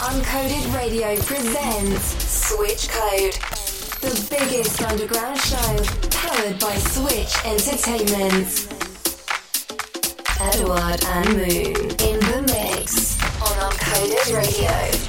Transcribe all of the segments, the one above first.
Uncoded Radio presents Switch Code, the biggest underground show powered by Switch Entertainment. Edouard and Moon in the mix on Uncoded Radio.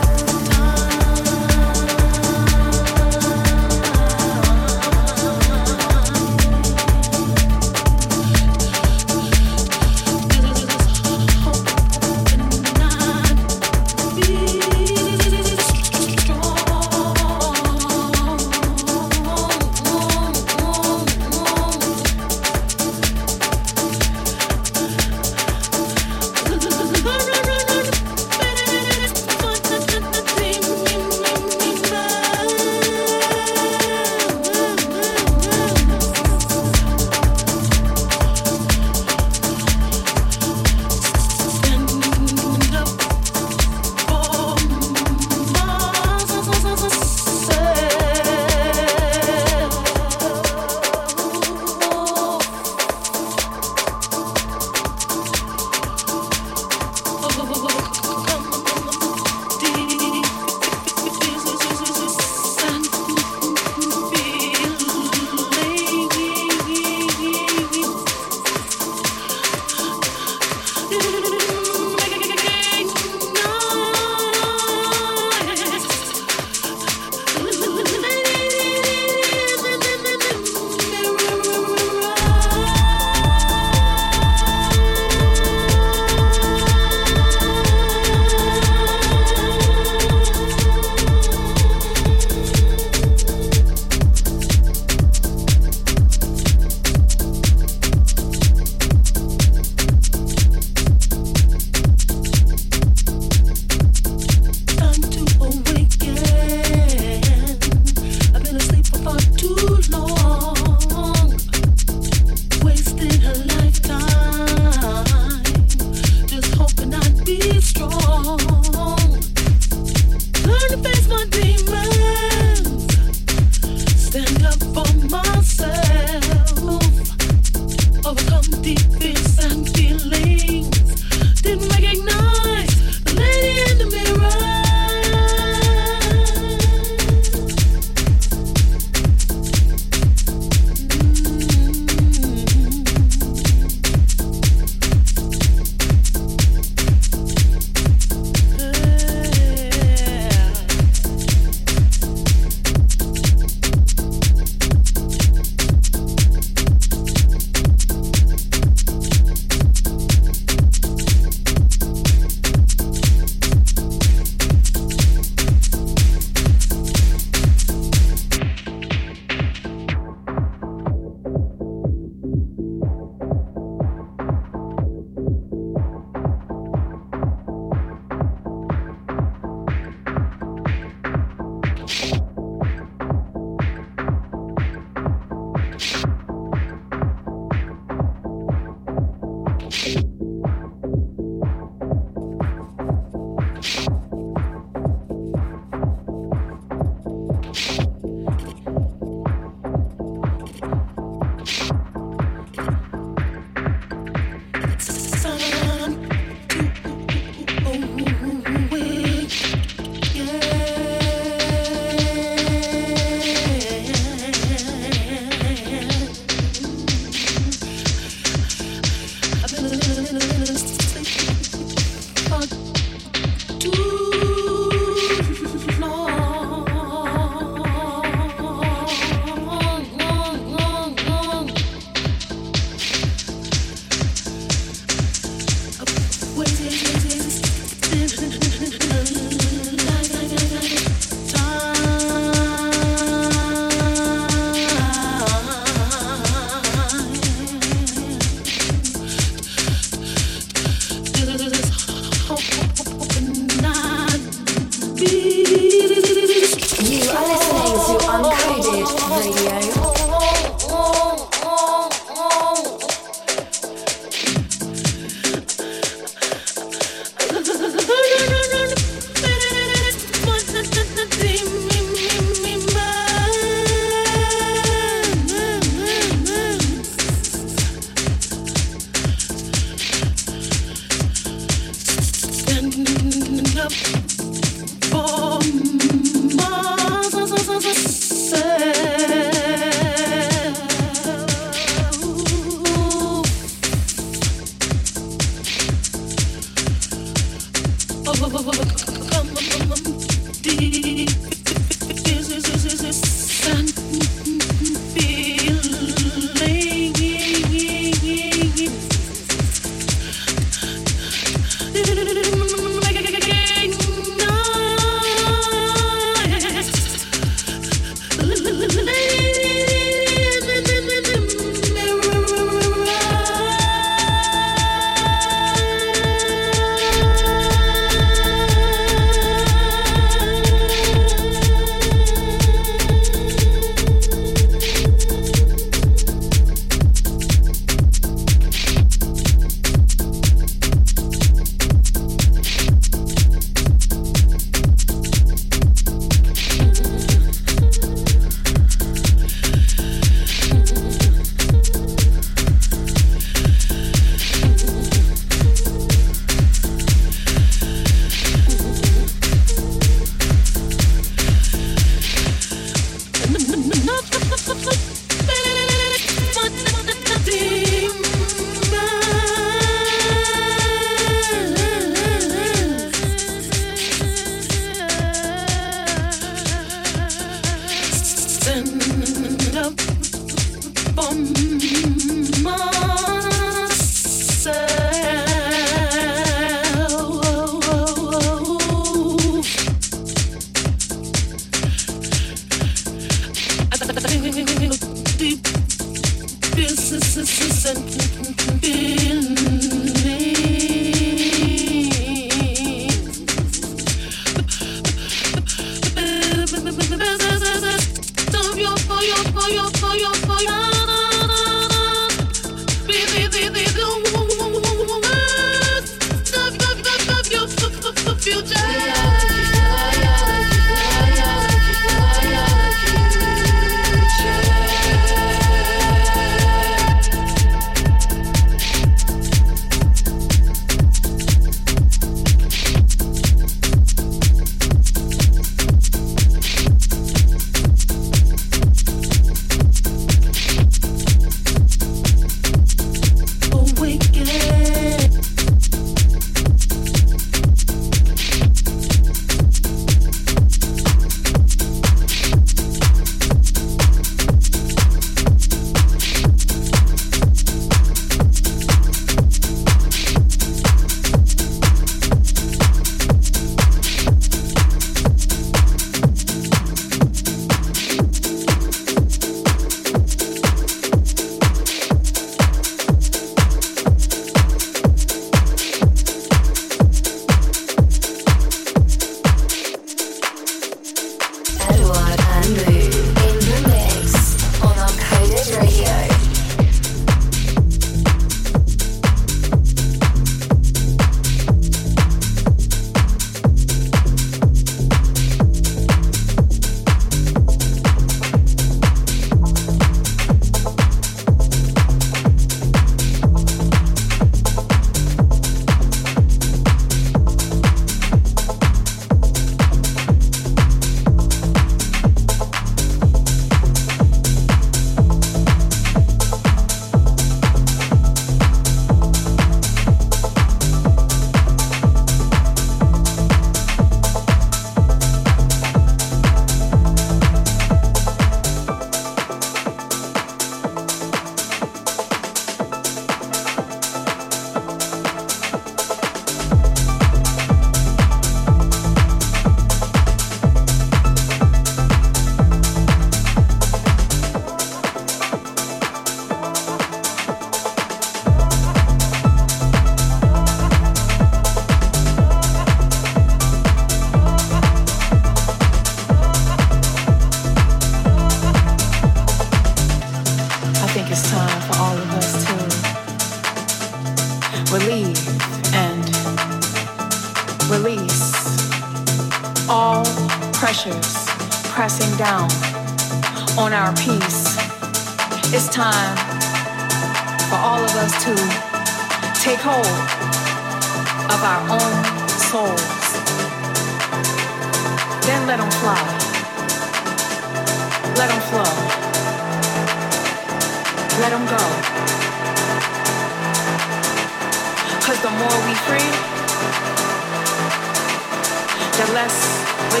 We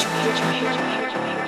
you hear?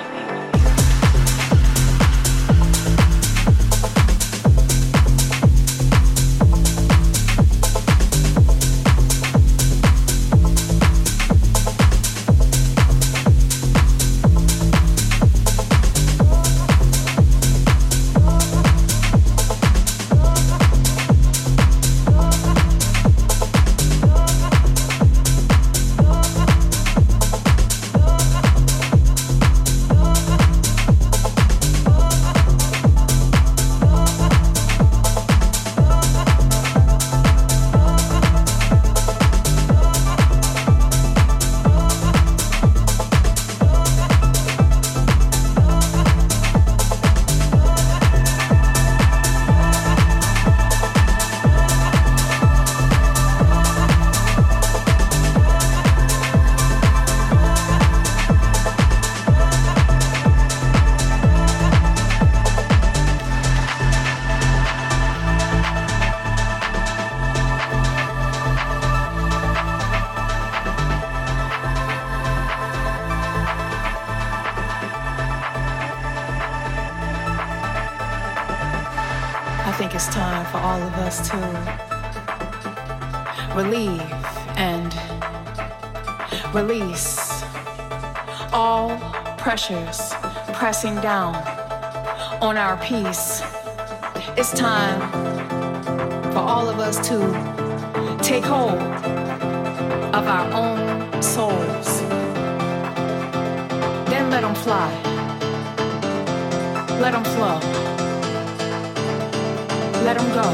Pressing down on our peace. It's time for all of us to take hold of our own souls. Then let them fly. Let them flow. Let them go.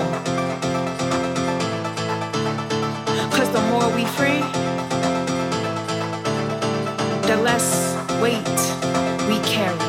Cause the more we free, the less weight we carry.